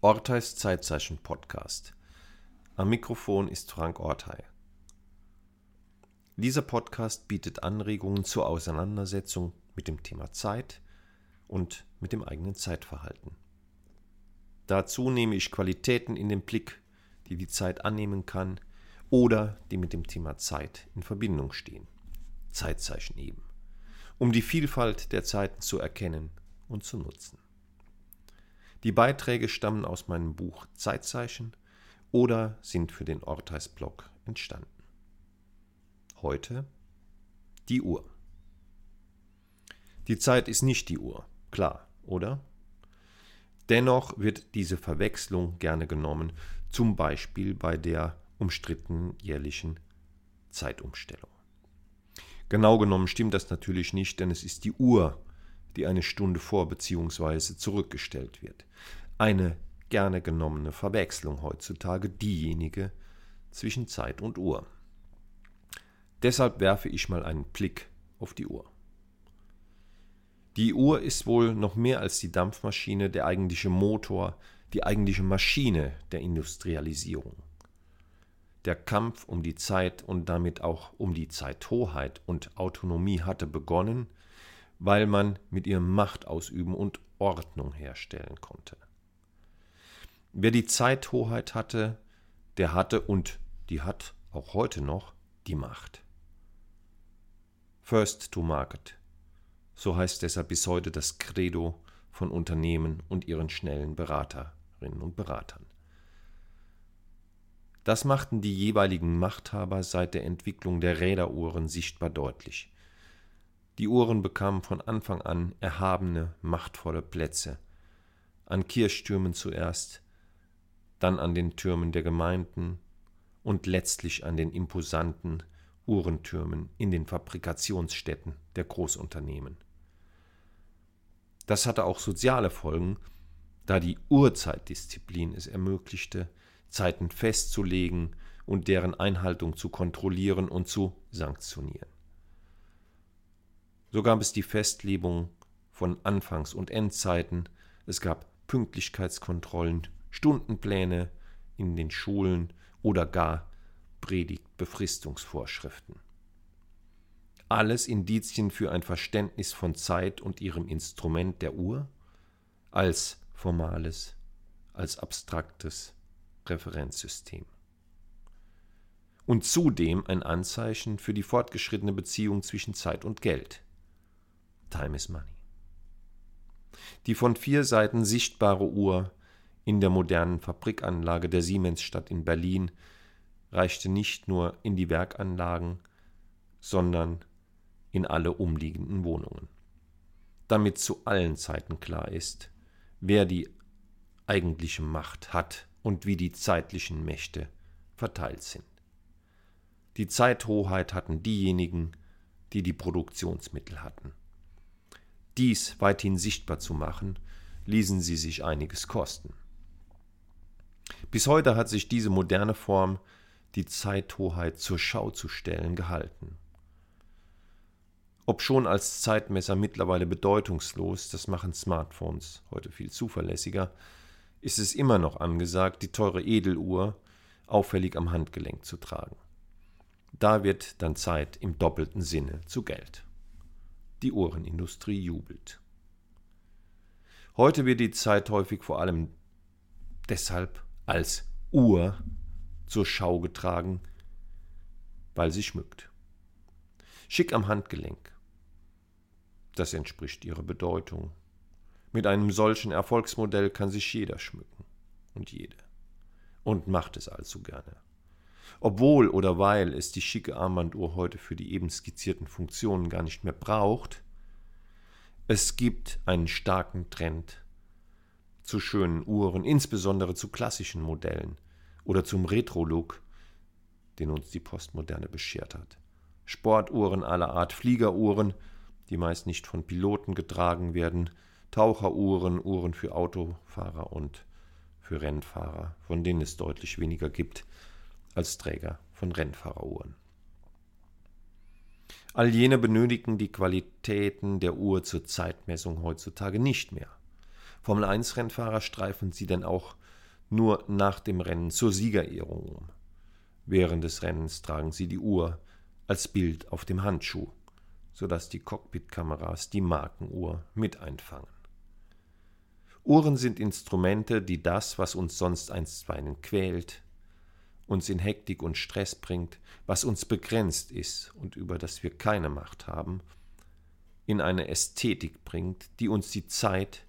Orteis Zeitzeichen Podcast. Am Mikrofon ist Frank Ortei. Dieser Podcast bietet Anregungen zur Auseinandersetzung mit dem Thema Zeit und mit dem eigenen Zeitverhalten. Dazu nehme ich Qualitäten in den Blick, die die Zeit annehmen kann oder die mit dem Thema Zeit in Verbindung stehen. Zeitzeichen eben, um die Vielfalt der Zeiten zu erkennen und zu nutzen. Die Beiträge stammen aus meinem Buch Zeitzeichen oder sind für den Orteis-Blog entstanden. Heute die Uhr. Die Zeit ist nicht die Uhr, klar, oder? Dennoch wird diese Verwechslung gerne genommen, zum Beispiel bei der umstrittenen jährlichen Zeitumstellung. Genau genommen stimmt das natürlich nicht, denn es ist die Uhr, die eine Stunde vor bzw. zurückgestellt wird. Eine gerne genommene Verwechslung heutzutage diejenige zwischen Zeit und Uhr. Deshalb werfe ich mal einen Blick auf die Uhr. Die Uhr ist wohl noch mehr als die Dampfmaschine der eigentliche Motor, die eigentliche Maschine der Industrialisierung. Der Kampf um die Zeit und damit auch um die Zeithoheit und Autonomie hatte begonnen, weil man mit ihr Macht ausüben und Ordnung herstellen konnte. Wer die Zeithoheit hatte, der hatte und die hat auch heute noch die Macht. First to Market. So heißt deshalb bis heute das Credo von Unternehmen und ihren schnellen Beraterinnen und Beratern. Das machten die jeweiligen Machthaber seit der Entwicklung der Räderuhren sichtbar deutlich. Die Uhren bekamen von Anfang an erhabene, machtvolle Plätze. An Kirchtürmen zuerst, dann an den Türmen der Gemeinden und letztlich an den imposanten Uhrentürmen in den Fabrikationsstätten der Großunternehmen. Das hatte auch soziale Folgen, da die Uhrzeitdisziplin es ermöglichte, Zeiten festzulegen und deren Einhaltung zu kontrollieren und zu sanktionieren. So gab es die Festlegung von Anfangs- und Endzeiten, es gab Pünktlichkeitskontrollen, Stundenpläne in den Schulen oder gar Predigtbefristungsvorschriften. Alles Indizien für ein Verständnis von Zeit und ihrem Instrument der Uhr als formales, als abstraktes Referenzsystem. Und zudem ein Anzeichen für die fortgeschrittene Beziehung zwischen Zeit und Geld. Time is Money. Die von vier Seiten sichtbare Uhr in der modernen Fabrikanlage der Siemensstadt in Berlin reichte nicht nur in die Werkanlagen, sondern in alle umliegenden Wohnungen. Damit zu allen Zeiten klar ist, wer die eigentliche Macht hat und wie die zeitlichen Mächte verteilt sind. Die Zeithoheit hatten diejenigen, die die Produktionsmittel hatten. Dies weithin sichtbar zu machen, ließen sie sich einiges kosten. Bis heute hat sich diese moderne Form, die Zeithoheit zur Schau zu stellen, gehalten. Ob schon als Zeitmesser mittlerweile bedeutungslos, das machen Smartphones heute viel zuverlässiger, ist es immer noch angesagt, die teure Edeluhr auffällig am Handgelenk zu tragen. Da wird dann Zeit im doppelten Sinne zu Geld. Die Uhrenindustrie jubelt. Heute wird die Zeit häufig vor allem deshalb als Uhr zur Schau getragen, weil sie schmückt. Schick am Handgelenk. Das entspricht ihrer Bedeutung. Mit einem solchen Erfolgsmodell kann sich jeder schmücken und jede. Und macht es allzu gerne. Obwohl oder weil es die schicke Armbanduhr heute für die eben skizzierten Funktionen gar nicht mehr braucht, es gibt einen starken Trend zu schönen Uhren, insbesondere zu klassischen Modellen oder zum Retro-Look, den uns die Postmoderne beschert hat. Sportuhren aller Art, Fliegeruhren, die meist nicht von Piloten getragen werden, Taucheruhren, Uhren für Autofahrer und für Rennfahrer, von denen es deutlich weniger gibt als Träger von Rennfahreruhren. All jene benötigen die Qualitäten der Uhr zur Zeitmessung heutzutage nicht mehr. Formel 1 Rennfahrer streifen sie denn auch nur nach dem Rennen zur Siegerehrung um. Während des Rennens tragen sie die Uhr als Bild auf dem Handschuh, sodass die Cockpitkameras die Markenuhr mit einfangen. Uhren sind Instrumente, die das, was uns sonst einstweilen quält, uns in Hektik und Stress bringt, was uns begrenzt ist und über das wir keine Macht haben, in eine Ästhetik bringt, die uns die Zeit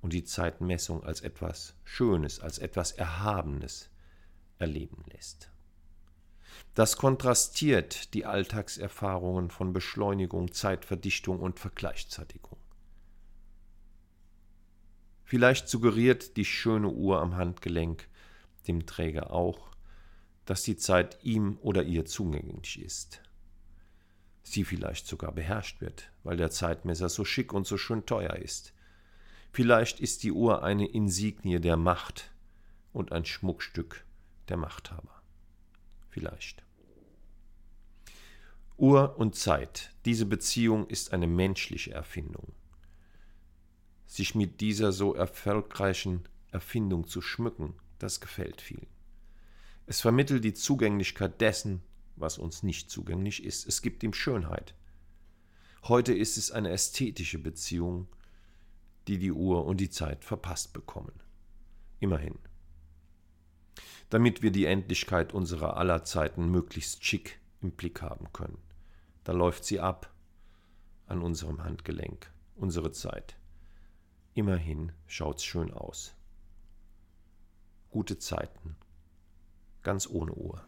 und die Zeitmessung als etwas Schönes, als etwas Erhabenes erleben lässt. Das kontrastiert die Alltagserfahrungen von Beschleunigung, Zeitverdichtung und Vergleichzeitigung. Vielleicht suggeriert die schöne Uhr am Handgelenk dem Träger auch, dass die Zeit ihm oder ihr zugänglich ist. Sie vielleicht sogar beherrscht wird, weil der Zeitmesser so schick und so schön teuer ist. Vielleicht ist die Uhr eine Insignie der Macht und ein Schmuckstück der Machthaber. Vielleicht. Uhr und Zeit, diese Beziehung ist eine menschliche Erfindung. Sich mit dieser so erfolgreichen Erfindung zu schmücken, das gefällt vielen. Es vermittelt die Zugänglichkeit dessen, was uns nicht zugänglich ist. Es gibt ihm Schönheit. Heute ist es eine ästhetische Beziehung, die die Uhr und die Zeit verpasst bekommen. Immerhin. Damit wir die Endlichkeit unserer aller Zeiten möglichst schick im Blick haben können. Da läuft sie ab an unserem Handgelenk, unsere Zeit. Immerhin schaut's schön aus. Gute Zeiten, ganz ohne Uhr.